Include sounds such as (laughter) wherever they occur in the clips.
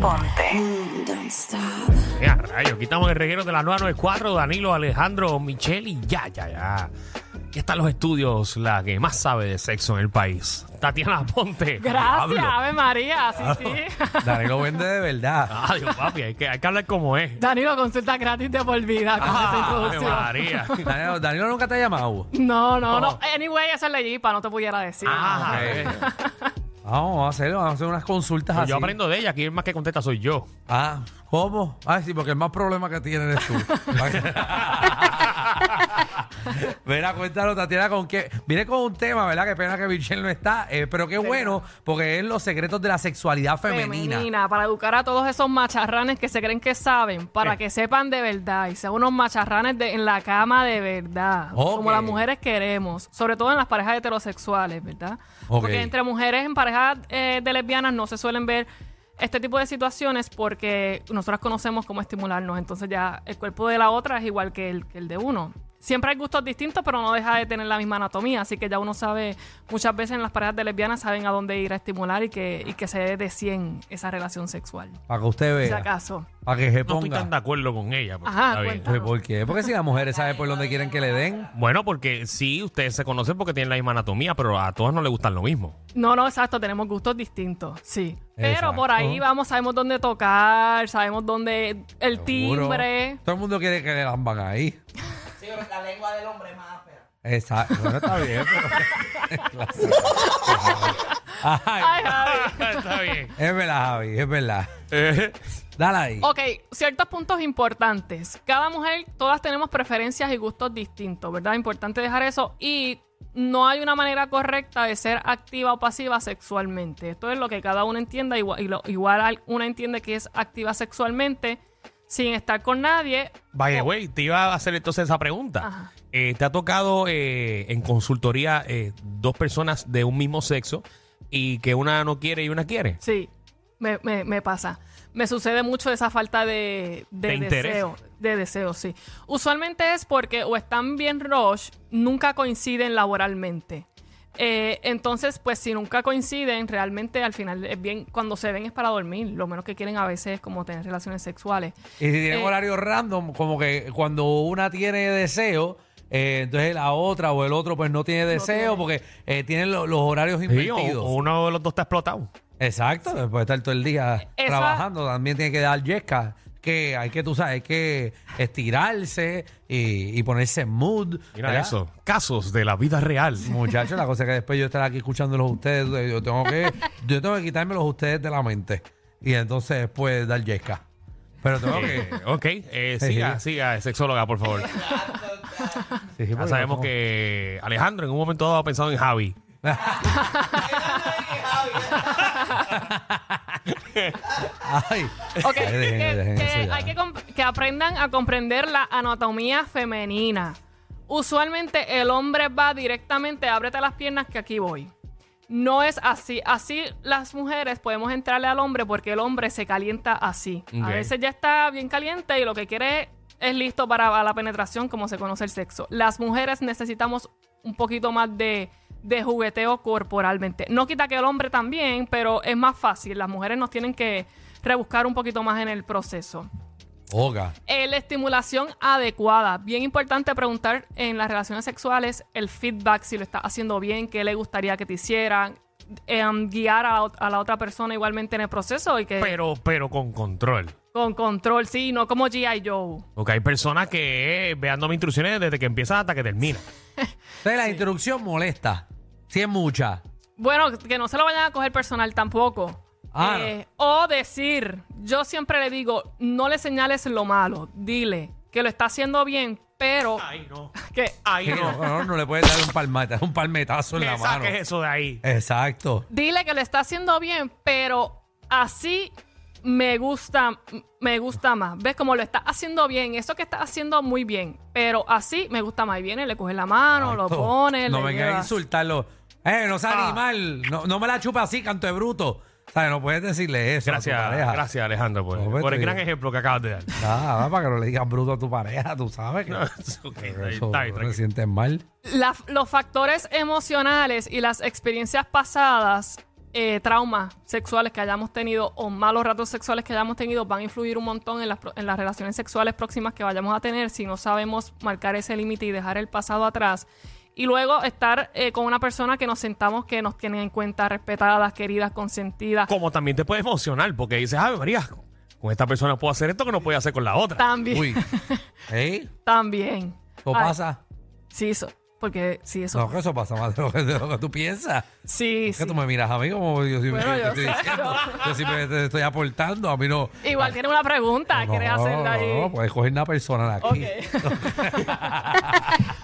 Ponte. Ya, rayo, quitamos el reguero de la 994, Danilo, Alejandro, Michelle y ya, ya, ya. Ya están los estudios, la que más sabe de sexo en el país. Tatiana Ponte. Gracias. Ave María, sí, sí. (laughs) Danilo vende de verdad. Adiós, papi, hay que, hay que hablar como es. Danilo, consulta gratis de por vida con esa Ah, Ave. María. (laughs) Danilo, Danilo nunca te ha llamado. No, no, no. Oh. Anyway, esa es la jipa, no te pudiera decir. Ah, eh. Vamos a hacerlo, vamos a hacer unas consultas Pues así. yo aprendo de ella, aquí el más que contesta soy yo. Ah, ¿cómo? Ah, sí, porque el más problema que tiene eres tú. (laughs) (laughs) Mira, cuéntanos, Tatiana, con qué. Viene con un tema, ¿verdad? Qué pena que Michelle no está, eh, pero qué bueno, porque es los secretos de la sexualidad femenina. para educar a todos esos macharranes que se creen que saben, para Eh. que sepan de verdad y sean unos macharranes de- en la cama de verdad, Ok. como las mujeres queremos, sobre todo en las parejas heterosexuales, ¿verdad? Ok. Porque entre mujeres en parejas eh, de lesbianas no se suelen ver este tipo de situaciones porque nosotras conocemos cómo estimularnos, entonces ya el cuerpo de la otra es igual que el, que el de uno. Siempre hay gustos distintos, pero no deja de tener la misma anatomía, así que ya uno sabe, muchas veces en las parejas de lesbianas saben a dónde ir a estimular y que, y que se dé de 100 esa relación sexual. Para que usted Si vea. acaso. Para que se No estoy ponga. tan de acuerdo con ella. pero Ajá, está bien. cuenta. ¿Por qué? Porque si las mujeres saben por dónde quieren que le den. Bueno, porque sí, ustedes se conocen porque tienen la misma anatomía, pero a todas no les gustan lo mismo. No, no, exacto, tenemos gustos distintos, sí. Pero Exacto. por ahí vamos, sabemos dónde tocar, sabemos dónde el Seguro. timbre. Todo el mundo quiere que le lamban ahí. (laughs) Sí, pero la lengua del hombre es más áspera. Exacto. Bueno, está bien, pero. Ay, (laughs) Ay, Javi. está bien. es verdad, Javi, es verdad. Eh, Dale ahí. Ok, ciertos puntos importantes. Cada mujer, todas tenemos preferencias y gustos distintos, ¿verdad? Importante dejar eso. Y no hay una manera correcta de ser activa o pasiva sexualmente. Esto es lo que cada uno entienda. Igual, y lo- igual al- una entiende que es activa sexualmente sin estar con nadie. Vaya, güey, te iba a hacer entonces esa pregunta. Eh, ¿Te ha tocado eh, en consultoría eh, dos personas de un mismo sexo y que una no quiere y una quiere? Sí, me, me- me pasa. Me sucede mucho esa falta de, de, ¿De interés? deseo. De deseo, sí. Usualmente es porque o están bien rush, nunca coinciden laboralmente. Eh, entonces, pues si nunca coinciden, realmente al final es bien, cuando se ven es para dormir. Lo menos que quieren a veces es como tener relaciones sexuales. Y si tienen Eh, horario random, como que cuando una tiene deseo, eh, entonces la otra o el otro pues no tiene deseo porque eh, tienen lo- los horarios Sí, o, invertidos. o uno de los dos está explotado. Exacto, después de estar todo el día Esa- trabajando, también tiene que dar yesca. Que hay que, tú sabes, hay que estirarse y, y ponerse en mood. Mira ¿verdad? eso. Casos de la vida real. Muchachos, la cosa es que después yo estar aquí escuchándolos a ustedes, yo tengo que, yo tengo que quitármelos a ustedes de la mente. Y entonces después dar yesca. Pero tengo que. Eh, ok, eh, siga, siga, sexóloga, por favor. (laughs) Sí, Ya sabemos que Alejandro en un momento dado ha pensado en Javi. (laughs) Ay, Ok, Ay, dejen- que, dejen que eso ya. hay que, comp- que aprendan a comprender la anatomía femenina. Usualmente el hombre va directamente, ábrete las piernas que aquí voy. No es así. Así las mujeres podemos entrarle al hombre porque el hombre se calienta así. Ok. A veces ya está bien caliente y lo que quiere es listo para la penetración, como se conoce el sexo. Las mujeres necesitamos un poquito más de, de jugueteo corporalmente. No quita que el hombre también, pero es más fácil. Las mujeres nos tienen que rebuscar un poquito más en el proceso. Oga. Eh, la estimulación adecuada. Bien importante preguntar en las relaciones sexuales el feedback, si lo estás haciendo bien, qué le gustaría que te hicieran. Em, guiar a, a la otra persona igualmente en el proceso y que Pero, pero con control. con control, sí, no como G.I. Joe. Porque hay personas que eh, vean mis instrucciones desde que empieza hasta que termina. (laughs) Entonces la introducción molesta. Si es mucha. Bueno, que no se lo vayan a coger personal tampoco. Ah, Eh, o decir, yo siempre le digo, no le señales lo malo, dile que lo está haciendo bien, pero Ay, no. (laughs) que Ay, Sí, no. no, no, no le puedes dar un, palmeta, un palmetazo en Que la mano. saques eso de ahí. Exacto. dile que lo está haciendo bien, pero así me gusta, me gusta más. ¿Ves cómo lo está haciendo bien? Eso que está haciendo muy bien, pero así me gusta más. Y viene, le coge la mano, lo Exacto. pone, No le vengas a lleva- insultarlo. Eh, no seas Ah. animal. No, no me la chupa así, canto de bruto. ¿Sabes? No puedes decirle eso. a tu Gracias, pareja. gracias Alejandro por, No, pues, por el estoy- gran ejemplo que acabas de dar. Ah, para que no le digas bruto a tu pareja, tú sabes que (laughs) está eso está no te tranquilo. sientes mal. La- los factores emocionales y las experiencias pasadas eh, traumas sexuales que hayamos tenido o malos ratos sexuales que hayamos tenido van a influir un montón en las, pro- en las relaciones sexuales próximas que vayamos a tener si no sabemos marcar ese límite y dejar el pasado atrás. Y luego estar eh, con una persona que nos sentamos que nos tiene en cuenta, respetadas, queridas, consentidas. Como también te puede emocionar, porque dices, Ave María, con esta persona puedo hacer esto que no puede hacer con la otra. También. Uy. (laughs) ¿Eh? También. ¿Qué Ay, pasa? Sí, eso. Porque sí, eso. No, que eso pasa más de lo que, de lo que tú piensas. Sí, Es que tú me miras a mí como yo siempre Bueno, te yo estoy sé. diciendo. Yo siempre te estoy aportando. A mí no. Igual tiene una pregunta. ¿Quieres no, hacerla ahí? No, puedes coger una persona aquí. Ok. (laughs)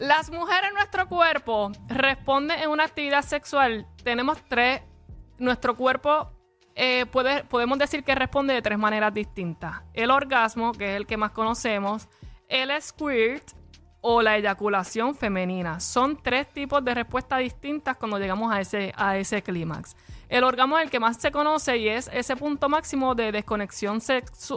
Las mujeres en nuestro cuerpo responden en una actividad sexual. Tenemos tres. Nuestro cuerpo eh, puede, podemos decir que responde de tres maneras distintas: el orgasmo, que es el que más conocemos, el squirt o la eyaculación femenina. Son tres tipos de respuestas distintas cuando llegamos a ese, a ese clímax. El orgasmo es el que más se conoce y es ese punto máximo de desconexión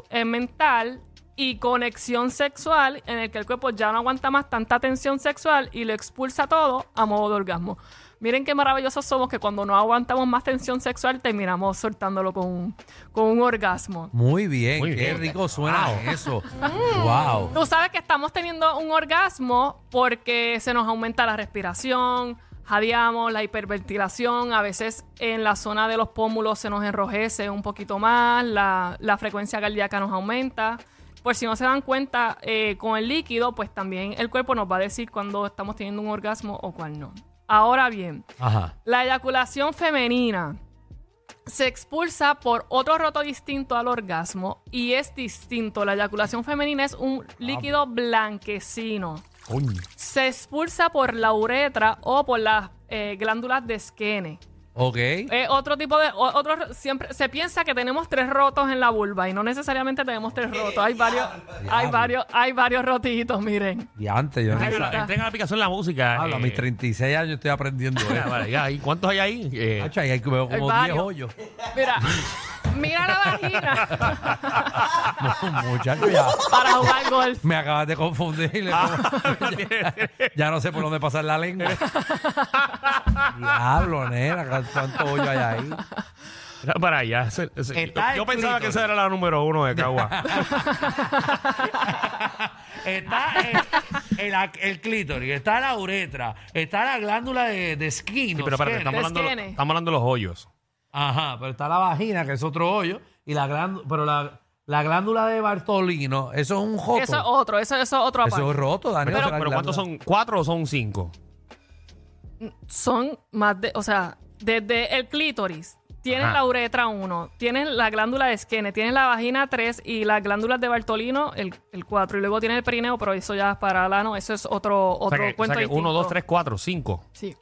eh, mental y conexión sexual en el que el cuerpo ya no aguanta más tanta tensión sexual y lo expulsa todo a modo de orgasmo. Miren qué maravillosos somos que cuando no aguantamos más tensión sexual terminamos soltándolo con un, con un orgasmo. Muy bien. Muy qué bien. rico suena Wow. eso. (laughs) wow. Tú sabes que estamos teniendo un orgasmo porque se nos aumenta la respiración, jadeamos, la hiperventilación, a veces en la zona de los pómulos se nos enrojece un poquito más, la, la frecuencia cardíaca nos aumenta. Por si no se dan cuenta, eh, con el líquido, pues también el cuerpo nos va a decir cuando estamos teniendo un orgasmo o cuál no. Ahora bien, Ajá. la eyaculación femenina se expulsa por otro roto distinto al orgasmo y es distinto. La eyaculación femenina es un líquido blanquecino. Coño. Se expulsa por la uretra o por las eh, glándulas de esquene. Ok. Eh, otro tipo de. o- otro, siempre se piensa que tenemos tres rotos en la vulva y no necesariamente tenemos tres rotos. Hay varios, hay varios, hay varios rotitos, miren. Y antes yo no Ahí sé. está. Tenga la aplicación de la música. Hablo, a eh, mis 36 años estoy aprendiendo vale, ya, ¿y ¿Cuántos hay ahí? Eh, Hacho, ahí hay que veo como 10 varios. hoyos. Mira, (laughs) mira la vagina Muchacho, ya. para jugar golf. Me acabas de confundir. (laughs) ya, ya no sé por dónde pasar la lengua. Diablo, nena, ¿cuánto hoyo hay ahí? Era para allá. Está yo pensaba que esa era la número uno de Cagua. (laughs) Está el, el, el clítoris, está la uretra, está la glándula de, de skin. Sí, pero espérate, estamos hablando, estamos hablando de los hoyos. Ajá, pero está la vagina, que es otro hoyo, y la glándula, pero la, la glándula de Bartolino, eso es un joto. Eso es otro, eso, eso es otro Eso aparte. es roto, Daniel. Pero, ¿cuántos son? ¿Cuatro o son cinco? Son más de, o sea, desde el clítoris, tienes Ajá. la uretra 1, tienes la glándula de esquene, tienes la vagina 3 y las glándulas de Bartolino el, el 4. Y luego tienes el perineo, pero eso ya es para el ano, eso es otro, O otro sea que, o cuento sea que uno, distinto. dos, tres, cuatro, cinco. Sí.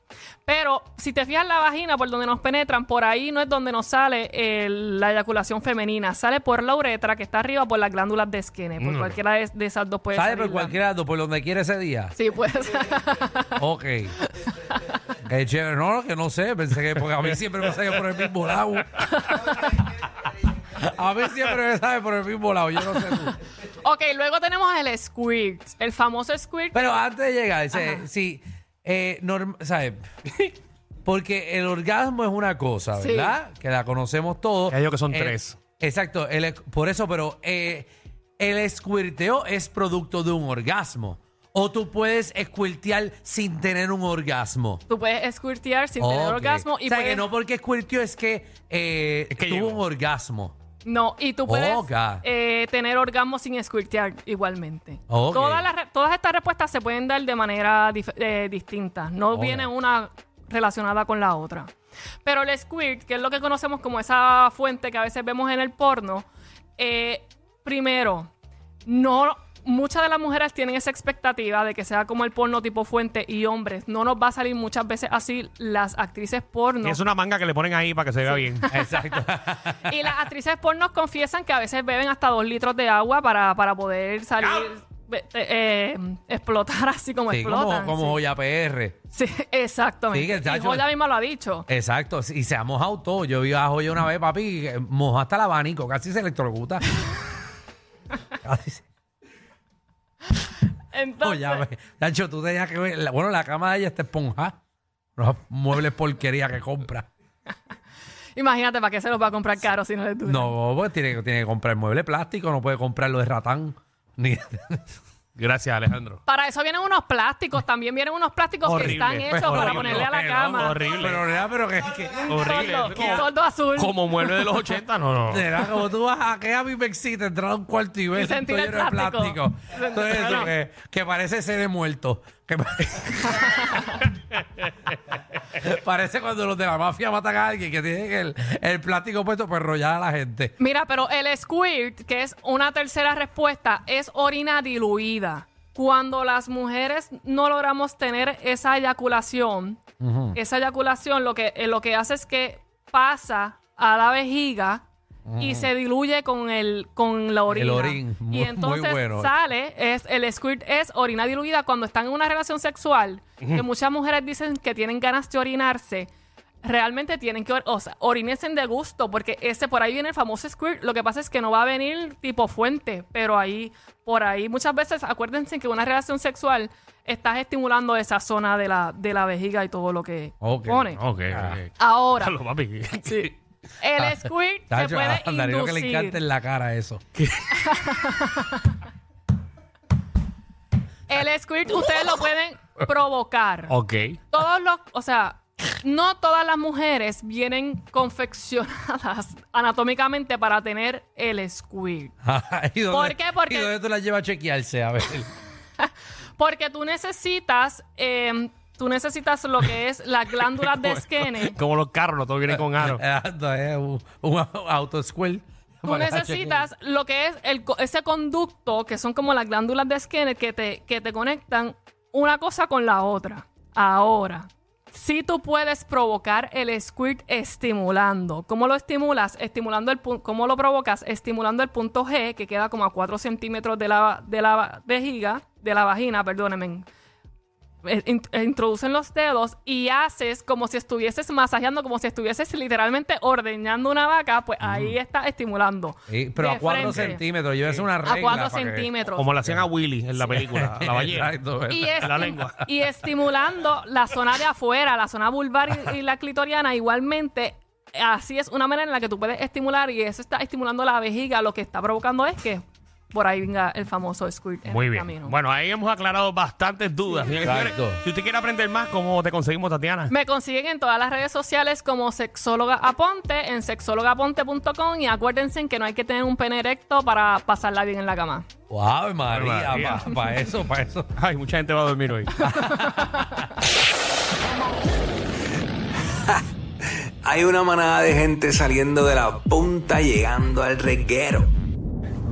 Pero si te fijas la vagina por donde nos penetran, por ahí no es donde nos sale el- la eyaculación femenina. Sale por la uretra, que está arriba, por las glándulas de esquene. Por Mm. cualquiera de, de esas dos puede ¿Sale por la- cualquier lado, por donde quiere ese día? Sí, pues. (laughs) Ok. (laughs) Qué chévere. No, que no sé. Pensé que porque a mí siempre me sale por el mismo lado. A mí siempre me sale por el mismo lado. Yo no sé tú. ok, luego tenemos el squirt. El famoso squirt. Pero antes de llegar, sí, eh, norm- ¿sabes? Porque el orgasmo es una cosa, Sí. ¿verdad? Que la conocemos todos. Ya digo que son Eh, tres. Exacto, el por eso, pero eh, el squirteo es producto de un orgasmo. O tú puedes squirtear sin tener un orgasmo. Tú puedes squirtear sin tener Ok. orgasmo y o sea, puedes- que no porque squirteó es que, eh, Es que tuvo llegó. un orgasmo. No, y tú puedes Ok. eh, tener orgasmo sin squirtear igualmente. Ok. Todas, las re- todas estas respuestas se pueden dar de manera dif- eh, distinta. No Ok. viene una relacionada con la otra. Pero el squirt, que es lo que conocemos como esa fuente que a veces vemos en el porno, eh, primero, no... Muchas de las mujeres tienen esa expectativa de que sea como el porno tipo fuente y hombres. No nos va a salir muchas veces así las actrices porno. Y es una manga que le ponen ahí para que se vea bien. (laughs) Exacto. Y las actrices porno confiesan que a veces beben hasta dos litros de agua para, para poder salir, be- eh, eh, explotar así como sí, explotan. como, como Joya PR. sí. Sí, exactamente. Sí, que y Joya misma lo ha dicho. Exacto, y se ha mojado todo. Yo vi a Joya una vez, papi, que mojó hasta el abanico, casi se electrocuta. (laughs) casi se... Entonces, Oye, ve, Chacho, tú tenías que ver. Bueno, la cama de ella está esponja. Los muebles porquería que compra. (laughs) Imagínate, ¿para qué se los va a comprar caro si no les dura? No, pues tiene, tiene que comprar mueble plástico, no puede comprarlo de ratán. Ni... (laughs) Gracias, Alejandro. Para eso vienen unos plásticos, también vienen unos plásticos que están hechos pues, para horrible, ponerle a la Pero, cama. horrible. Pero, nena, pero que, que Horrible. Toldo, Como- toldo azul. Como mueble de los 80, no, no. como tú vas a que a mí me excita entrar a un cuarto y todo el lleno de plástico. eso que, que parece ser de muerto. Que pa- (laughs) (laughs) (laughs) parece cuando los de la mafia matan a alguien que tienen el, el plástico puesto para enrollar a la gente. Mira, pero el squirt, que es una tercera respuesta, es orina diluida. Cuando las mujeres no logramos tener esa eyaculación, esa eyaculación lo que, eh, lo que hace es que pasa a la vejiga y se diluye con el con la orina. orín. Muy- y muy entonces bueno. sale, es, el squirt es orina diluida cuando están en una relación sexual, que muchas mujeres dicen que tienen ganas de orinarse. Realmente tienen que, or- o sea, orínense de gusto, porque ese por ahí viene el famoso squirt. Lo que pasa es que no va a venir tipo fuente, pero ahí, por ahí, muchas veces, acuérdense que una relación sexual estás estimulando esa zona de la, de la vejiga y todo lo que Ok. pone. Ok, Ah. ok. Ahora, (laughs) Diablo, papi. sí, (laughs) el squirt se Tacho, puede a que le encanta en la cara eso. El squirt ustedes lo pueden provocar. Ok. todos los, o sea, no todas las mujeres vienen confeccionadas (laughs) anatómicamente para tener el squirt. ¿Y dónde- ¿Por qué? Porque- ¿Y dónde tú la llevas a chequearse? A ver. (laughs) Porque tú necesitas, eh, tú necesitas lo que es las (laughs) glándulas de Skene. Como los carros, no todos vienen con aro. Exacto, es un, un auto square. Tú necesitas lo que es el, ese conducto, que son como las glándulas de Skene, que te, que te conectan una cosa con la otra. Ahora, si tú puedes provocar el squirt estimulando. ¿Cómo lo estimulas? Estimulando el ¿Cómo lo provocas? Estimulando el punto G, que queda como a 4 centímetros de la, de la vejiga, de la vagina, perdónenme. Eh, eh, introducen los dedos y haces como si estuvieses masajeando, como si estuvieses literalmente ordeñando una vaca, pues ahí está estimulando. Sí, pero De a 4 frente. centímetros. Llévese una regla. A 4 para que- centímetros. Como le hacían a Willy en la película, la ballena. (laughs) Exacto. y, La lengua. (laughs) y estimulando la zona de afuera, la zona vulvar y, y la clitoriana, igualmente. Así es una manera en la que tú puedes estimular y eso está estimulando la vejiga. Lo que está provocando es que por ahí venga el famoso squirt en Muy el bien. camino. Bueno, ahí hemos aclarado bastantes dudas. y señores. Exacto. Si usted quiere aprender más, ¿cómo te conseguimos, Tatiana? Me consiguen en todas las redes sociales como Sexóloga Aponte, en sexólogaaponte.com y acuérdense que no hay que tener un pene erecto para pasarla bien en la cama. Wow, María, María. para eso, para eso. Ay, mucha gente va a dormir hoy. (laughs) Hay una manada de gente saliendo de la punta llegando al reguero.